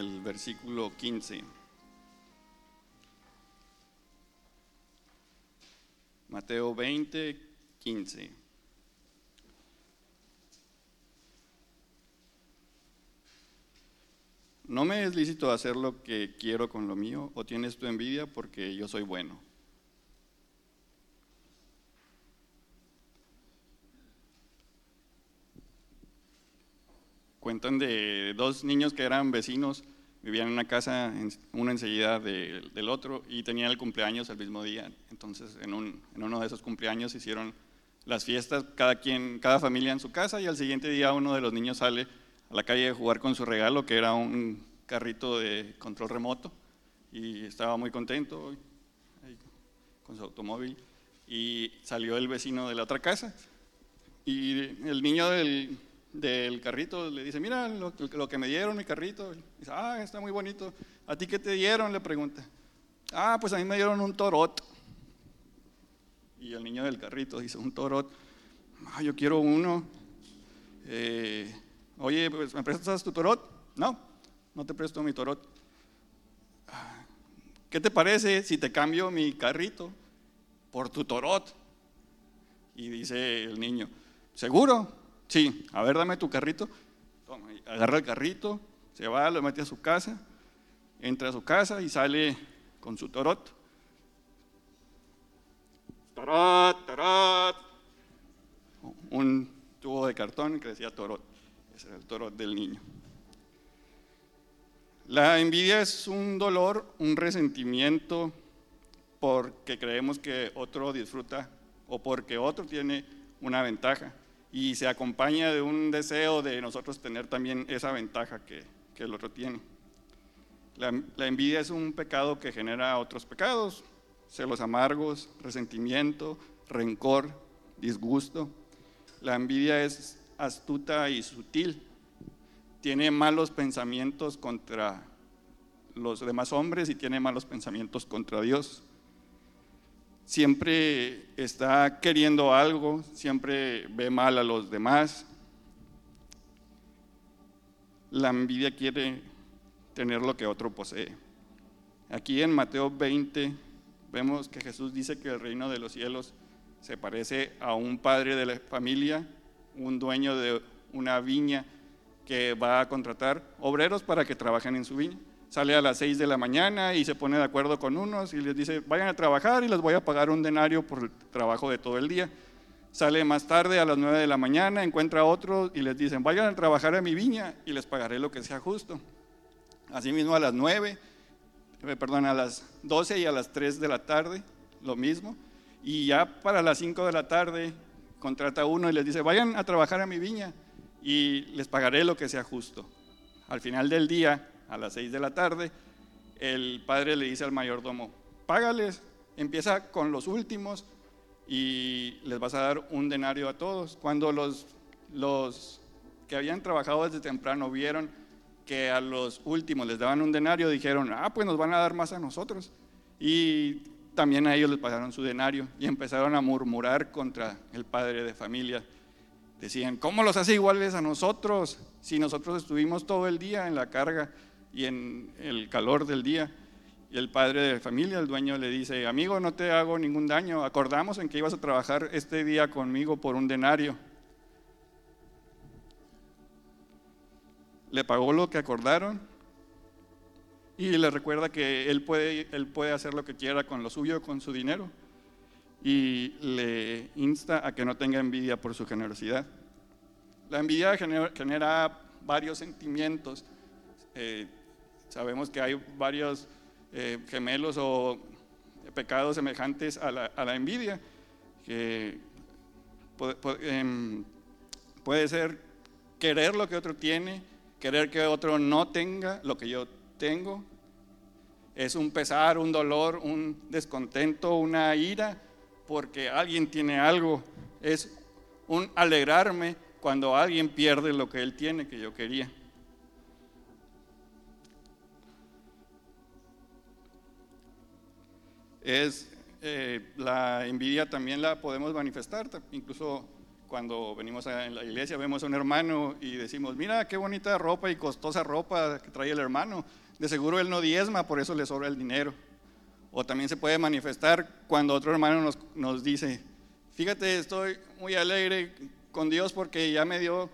El versículo 15. Mateo 20, 15. No me es lícito hacer lo que quiero con lo mío, o tienes tu envidia porque yo soy bueno. Cuentan de dos niños que eran vecinos, vivían en una casa, uno enseguida del otro, y tenían el cumpleaños el mismo día. Entonces, en, uno de esos cumpleaños hicieron las fiestas, cada, quien, cada familia en su casa, y al siguiente día uno de los niños sale a la calle a jugar con su regalo, que era un carrito de control remoto, y estaba muy contento con su automóvil. Y salió el vecino de la otra casa, y el niño del, del carrito le dice, mira lo, que me dieron mi carrito. dice, ah, está muy bonito. ¿A ti qué te dieron? Le pregunta. Ah, pues a mí me dieron un torot. Y el niño del carrito dice, un torot. Ah, yo quiero uno. Eh, Oye, pues, ¿me prestas tu torot? No, no te presto mi torot. Ah, ¿Qué te parece si te cambio mi carrito por tu torot? Y dice el niño, ¿seguro? Sí, a ver, dame tu carrito. agarra el carrito, se va, lo mete a su casa, entra a su casa y sale con su torot. Torot, torot. Un tubo de cartón que decía torot. Ese era el torot del niño. La envidia es un dolor, un resentimiento porque creemos que otro disfruta o porque otro tiene una ventaja y se acompaña de un deseo de nosotros tener también esa ventaja que, el otro tiene. La, la, envidia es un pecado que genera otros pecados, celos amargos, resentimiento, rencor, disgusto. La envidia es astuta y sutil, tiene malos pensamientos contra los demás hombres y tiene malos pensamientos contra Dios siempre está queriendo algo, siempre ve mal a los demás. La envidia quiere tener lo que otro posee. Aquí en Mateo 20 vemos que Jesús dice que el reino de los cielos se parece a un padre de la familia, un dueño de una viña que va a contratar obreros para que trabajen en su viña sale a las 6 de la mañana y se pone de acuerdo con unos y les dice, vayan a trabajar y les voy a pagar un denario por el trabajo de todo el día. Sale más tarde a las 9 de la mañana, encuentra a otros y les dicen, vayan a trabajar a mi viña y les pagaré lo que sea justo. Asimismo a las 9, eh, perdón, a las 12 y a las 3 de la tarde, lo mismo. Y ya para las 5 de la tarde contrata a uno y les dice, vayan a trabajar a mi viña y les pagaré lo que sea justo. Al final del día, a las 6 de la tarde, el padre le dice al mayordomo, págales, empieza con los últimos y les vas a dar un denario a todos. Cuando los, los que habían trabajado desde temprano vieron que a los últimos les daban un denario, dijeron, ah, pues nos van a dar más a nosotros. Y también a ellos les pagaron su denario y empezaron a murmurar contra el padre de familia. Decían, ¿cómo los hace iguales a nosotros si nosotros estuvimos todo el día en la carga? Y en el calor del día. Y el padre de familia, el dueño, le dice, amigo, no te hago ningún daño, acordamos en que ibas a trabajar este día conmigo por un denario. Le pagó lo que acordaron y le recuerda que él puede, él puede hacer lo que quiera con lo suyo, con su dinero. Y le insta a que no tenga envidia por su generosidad. La envidia genera, varios sentimientos. Eh, Sabemos que hay varios eh, gemelos o pecados semejantes a la, envidia, que em, puede, ser querer lo que otro tiene, querer que otro no tenga lo que yo tengo. Es un pesar, un dolor, un descontento, una ira porque alguien tiene algo. Es un alegrarme cuando alguien pierde lo que él tiene que yo quería. Es eh, la envidia también la podemos manifestar, incluso cuando venimos a la iglesia vemos a un hermano y decimos, mira qué bonita ropa y costosa ropa que trae el hermano, de seguro él no diezma, por eso le sobra el dinero. O también se puede manifestar cuando otro hermano nos, nos dice, fíjate, estoy muy alegre con Dios porque ya me dio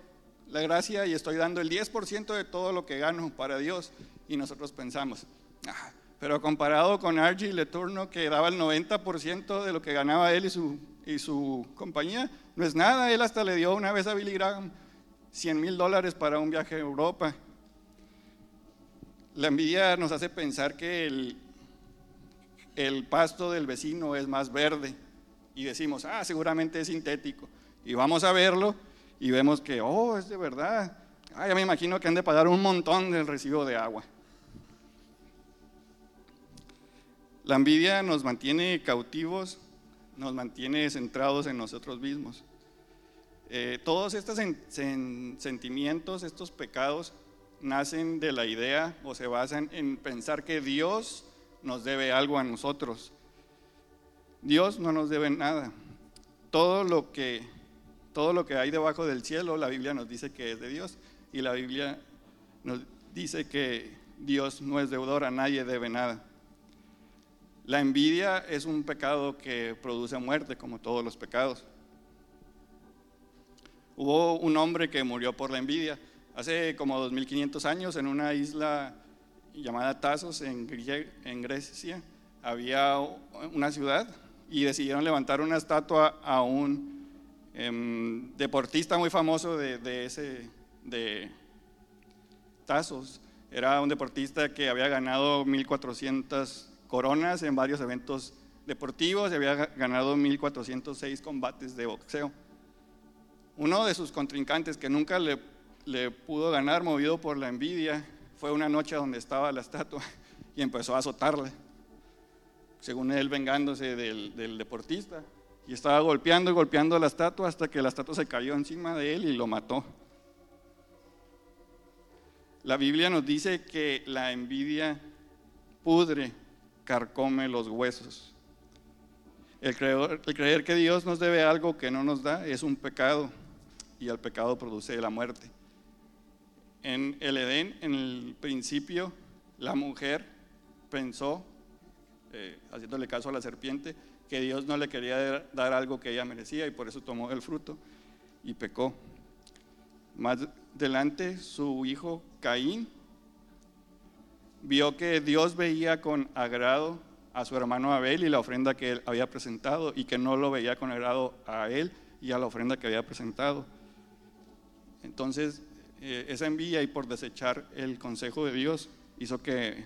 la gracia y estoy dando el 10% de todo lo que gano para Dios. Y nosotros pensamos, ah, pero comparado con Archie Leturno, que daba el 90% de lo que ganaba él y su, y su compañía, no es nada. Él hasta le dio una vez a Billy Graham 100 mil dólares para un viaje a Europa. La envidia nos hace pensar que el, el pasto del vecino es más verde y decimos, ah, seguramente es sintético. Y vamos a verlo y vemos que, oh, es de verdad. Ah, ya me imagino que han de pagar un montón del recibo de agua. La envidia nos mantiene cautivos, nos mantiene centrados en nosotros mismos. Eh, todos estos sentimientos, estos pecados, nacen de la idea o se basan en pensar que Dios nos debe algo a nosotros. Dios no nos debe nada. Todo lo que, todo lo que hay debajo del cielo, la Biblia nos dice que es de Dios y la Biblia nos dice que Dios no es deudor, a nadie debe nada. La envidia es un pecado que produce muerte, como todos los pecados. Hubo un hombre que murió por la envidia hace como 2500 años en una isla llamada Tasos en Grecia. Había una ciudad y decidieron levantar una estatua a un em, deportista muy famoso de, de ese de Tasos. Era un deportista que había ganado 1400 coronas en varios eventos deportivos y había ganado 1406 combates de boxeo. Uno de sus contrincantes que nunca le, pudo ganar, movido por la envidia, fue una noche donde estaba la estatua y empezó a azotarle, según él vengándose del deportista. Y estaba golpeando y golpeando la estatua hasta que la estatua se cayó encima de él y lo mató. La Biblia nos dice que la envidia pudre carcome los huesos. El creer, que Dios nos debe algo que no nos da es un pecado y el pecado produce la muerte. En el Edén, en el principio, la mujer pensó, eh, haciéndole caso a la serpiente, que Dios no le quería dar algo que ella merecía y por eso tomó el fruto y pecó. Más adelante, su hijo Caín vio que Dios veía con agrado a su hermano Abel y la ofrenda que él había presentado y que no lo veía con agrado a él y a la ofrenda que había presentado. Entonces, eh, esa envidia y por desechar el consejo de Dios hizo que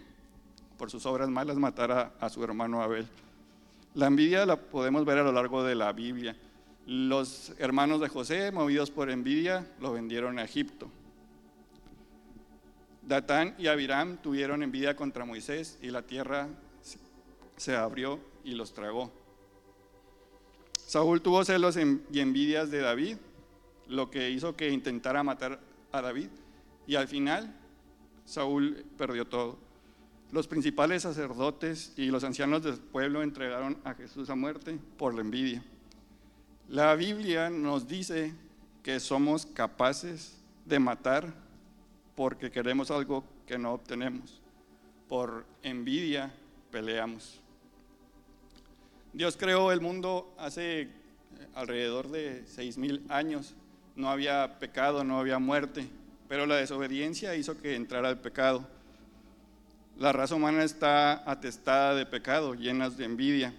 por sus obras malas matara a su hermano Abel. La envidia la podemos ver a lo largo de la Biblia. Los hermanos de José, movidos por envidia, lo vendieron a Egipto. Datán y Abiram tuvieron envidia contra Moisés y la tierra se abrió y los tragó. Saúl tuvo celos y envidias de David, lo que hizo que intentara matar a David y al final Saúl perdió todo. Los principales sacerdotes y los ancianos del pueblo entregaron a Jesús a muerte por la envidia. La Biblia nos dice que somos capaces de matar porque queremos algo que no obtenemos. Por envidia peleamos. Dios creó el mundo hace eh, alrededor de seis mil años. No había pecado, no había muerte, pero la desobediencia hizo que entrara el pecado. La raza humana está atestada de pecado, llenas de envidia.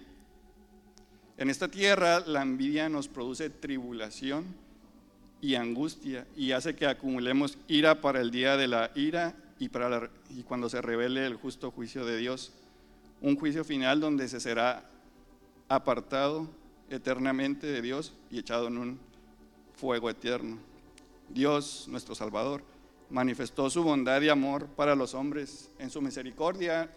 En esta tierra la envidia nos produce tribulación y angustia y hace que acumulemos ira para el día de la ira y, para y cuando se revele el justo juicio de Dios. Un juicio final donde se será apartado eternamente de Dios y echado en un fuego eterno. Dios, nuestro Salvador, manifestó su bondad y amor para los hombres. En su misericordia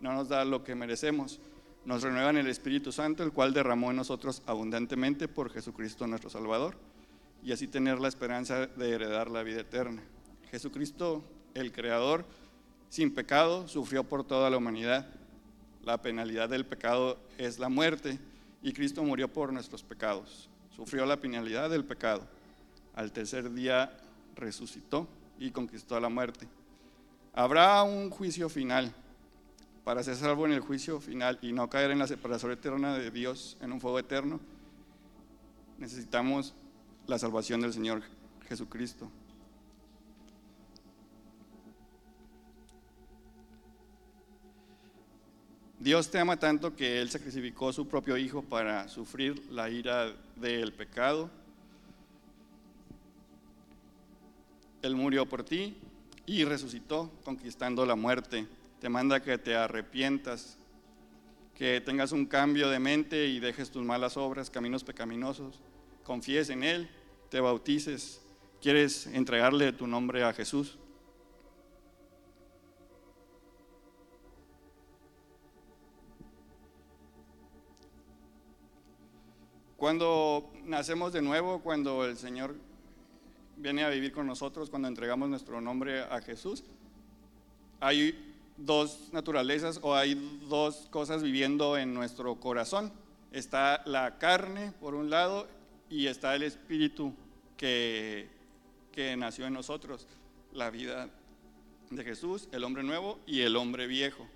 no nos da lo que merecemos. Nos renueva en el Espíritu Santo, el cual derramó en nosotros abundantemente por Jesucristo nuestro Salvador y así tener la esperanza de heredar la vida eterna. Jesucristo, el Creador, sin pecado, sufrió por toda la humanidad. la penalidad del pecado es la muerte y Cristo murió por nuestros pecados. Sufrió la penalidad del pecado. Al tercer día resucitó y conquistó la muerte. Habrá un juicio final. Para ser salvo en el juicio final y no caer en la separación eterna de Dios en un fuego eterno, necesitamos la salvación del Señor Jesucristo. Dios te ama tanto que Él sacrificó su propio Hijo para sufrir la ira del pecado. Él murió por ti y resucitó conquistando la muerte. Te manda que te arrepientas, que tengas un cambio de mente y dejes tus malas obras, caminos pecaminosos, confíes en Él, te bautices, quieres entregarle tu nombre a Jesús. Cuando nacemos de nuevo, cuando el Señor viene a vivir con nosotros, cuando entregamos nuestro nombre a Jesús, hay dos naturalezas o hay dos cosas viviendo en nuestro corazón. Está la carne, por un lado, y está el espíritu que, que nació en nosotros, la vida de Jesús, el hombre nuevo y el hombre viejo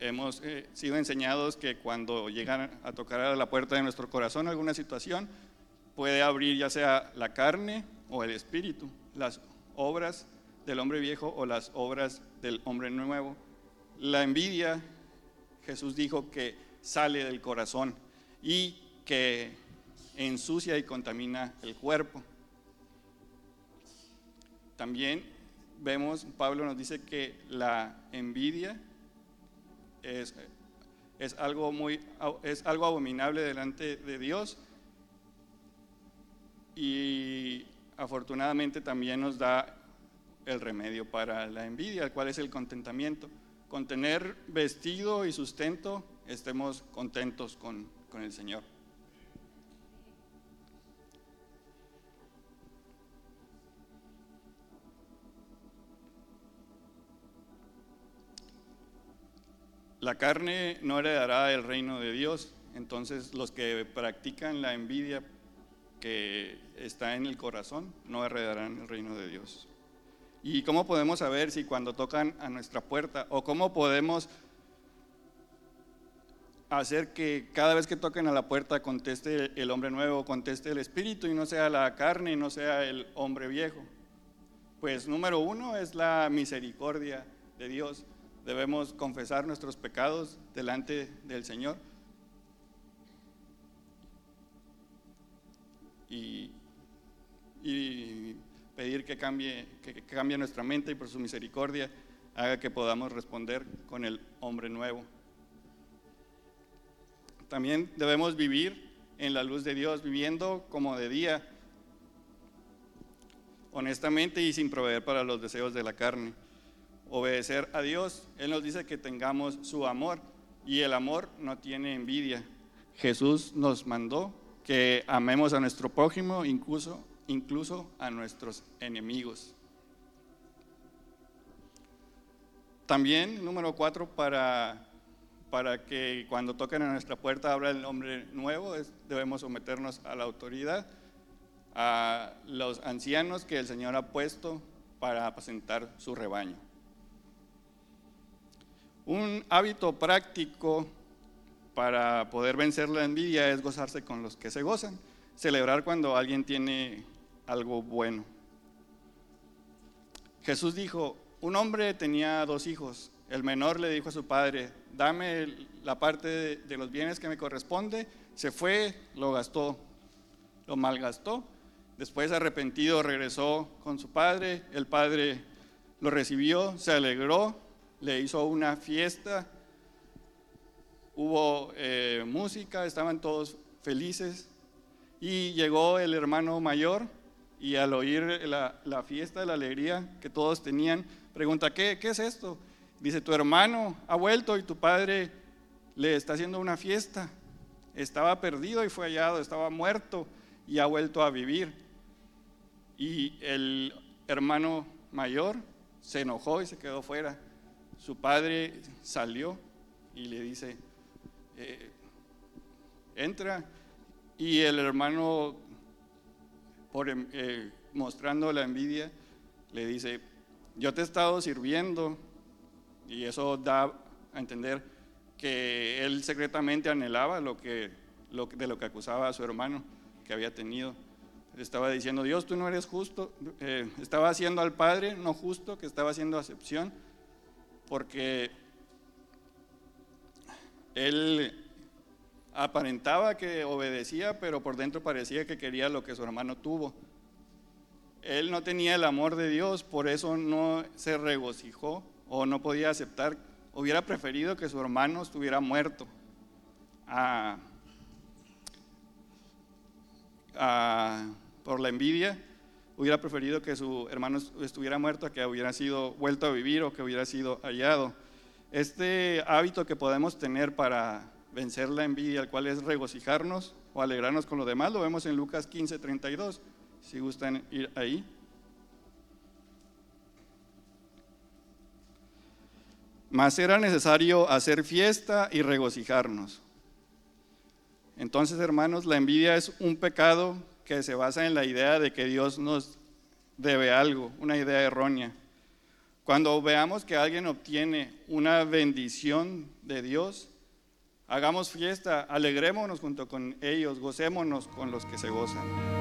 hemos eh, sido enseñados que cuando llegan a tocar a la puerta de nuestro corazón alguna situación, puede abrir ya sea la carne o el espíritu, las obras del hombre viejo o las obras del hombre nuevo. La envidia, Jesús dijo que sale del corazón y que ensucia y contamina el cuerpo. También vemos, Pablo nos dice que la envidia es, algo muy, es algo abominable delante de Dios y afortunadamente también nos da el remedio para la envidia, el cual es el contentamiento. Con tener vestido y sustento, estemos contentos con, con el Señor. La carne no heredará el reino de Dios, entonces los que practican la envidia que está en el corazón no heredarán el reino de Dios. ¿Y cómo podemos saber si cuando tocan a nuestra puerta o cómo podemos hacer que cada vez que toquen a la puerta conteste el hombre nuevo, conteste el espíritu y no sea la carne y no sea el hombre viejo? Pues número uno es la misericordia de Dios debemos confesar nuestros pecados delante del Señor. Y, pedir que cambie, que cambie nuestra mente y por su misericordia haga que podamos responder con el hombre nuevo. También debemos vivir en la luz de Dios, viviendo como de día, honestamente y sin proveer para los deseos de la carne obedecer a Dios. Él nos dice que tengamos su amor y el amor no tiene envidia. Jesús nos mandó que amemos a nuestro prójimo, incluso, incluso a nuestros enemigos. También, número cuatro, para, para que cuando toquen a nuestra puerta abra el nombre nuevo, debemos someternos a la autoridad, a los ancianos que el Señor ha puesto para apacentar su rebaño. Un hábito práctico para poder vencer la envidia es gozarse con los que se gozan, celebrar cuando alguien tiene algo bueno. Jesús dijo, un hombre tenía dos hijos, el menor le dijo a su padre, dame la parte de, los bienes que me corresponde, se fue, lo gastó, lo malgastó, después arrepentido regresó con su padre, el padre lo recibió, se alegró le hizo una fiesta, hubo eh, música, estaban todos felices y llegó el hermano mayor y al oír la, fiesta, la alegría que todos tenían, pregunta, ¿qué, ¿qué es esto? Dice, tu hermano ha vuelto y tu padre le está haciendo una fiesta. Estaba perdido y fue hallado, estaba muerto y ha vuelto a vivir. Y el hermano mayor se enojó y se quedó fuera su padre salió y le dice, eh, entra. Y el hermano, em, eh, mostrando la envidia, le dice, yo te he estado sirviendo. Y eso da a entender que él secretamente anhelaba lo que, de lo que acusaba a su hermano que había tenido. Estaba diciendo, Dios, tú no eres justo. Eh, estaba haciendo al Padre no justo, que estaba haciendo acepción, porque él aparentaba que obedecía, pero por dentro parecía que quería lo que su hermano tuvo. Él no tenía el amor de Dios, por eso no se regocijó o no podía aceptar, hubiera preferido que su hermano estuviera muerto. por la envidia, hubiera preferido que su hermano estuviera muerto que hubiera sido vuelto a vivir o que hubiera sido hallado. Este hábito que podemos tener para vencer la envidia, el cual es regocijarnos o alegrarnos con los demás. Lo vemos en Lucas 15, 32, si gustan ir ahí. Mas era necesario hacer fiesta y regocijarnos. Entonces, hermanos, la envidia es un pecado que se basa en la idea de que Dios nos debe algo, una idea errónea. Cuando veamos que alguien obtiene una bendición de Dios, Hagamos fiesta, alegrémonos junto con ellos, gocémonos con los que se gozan.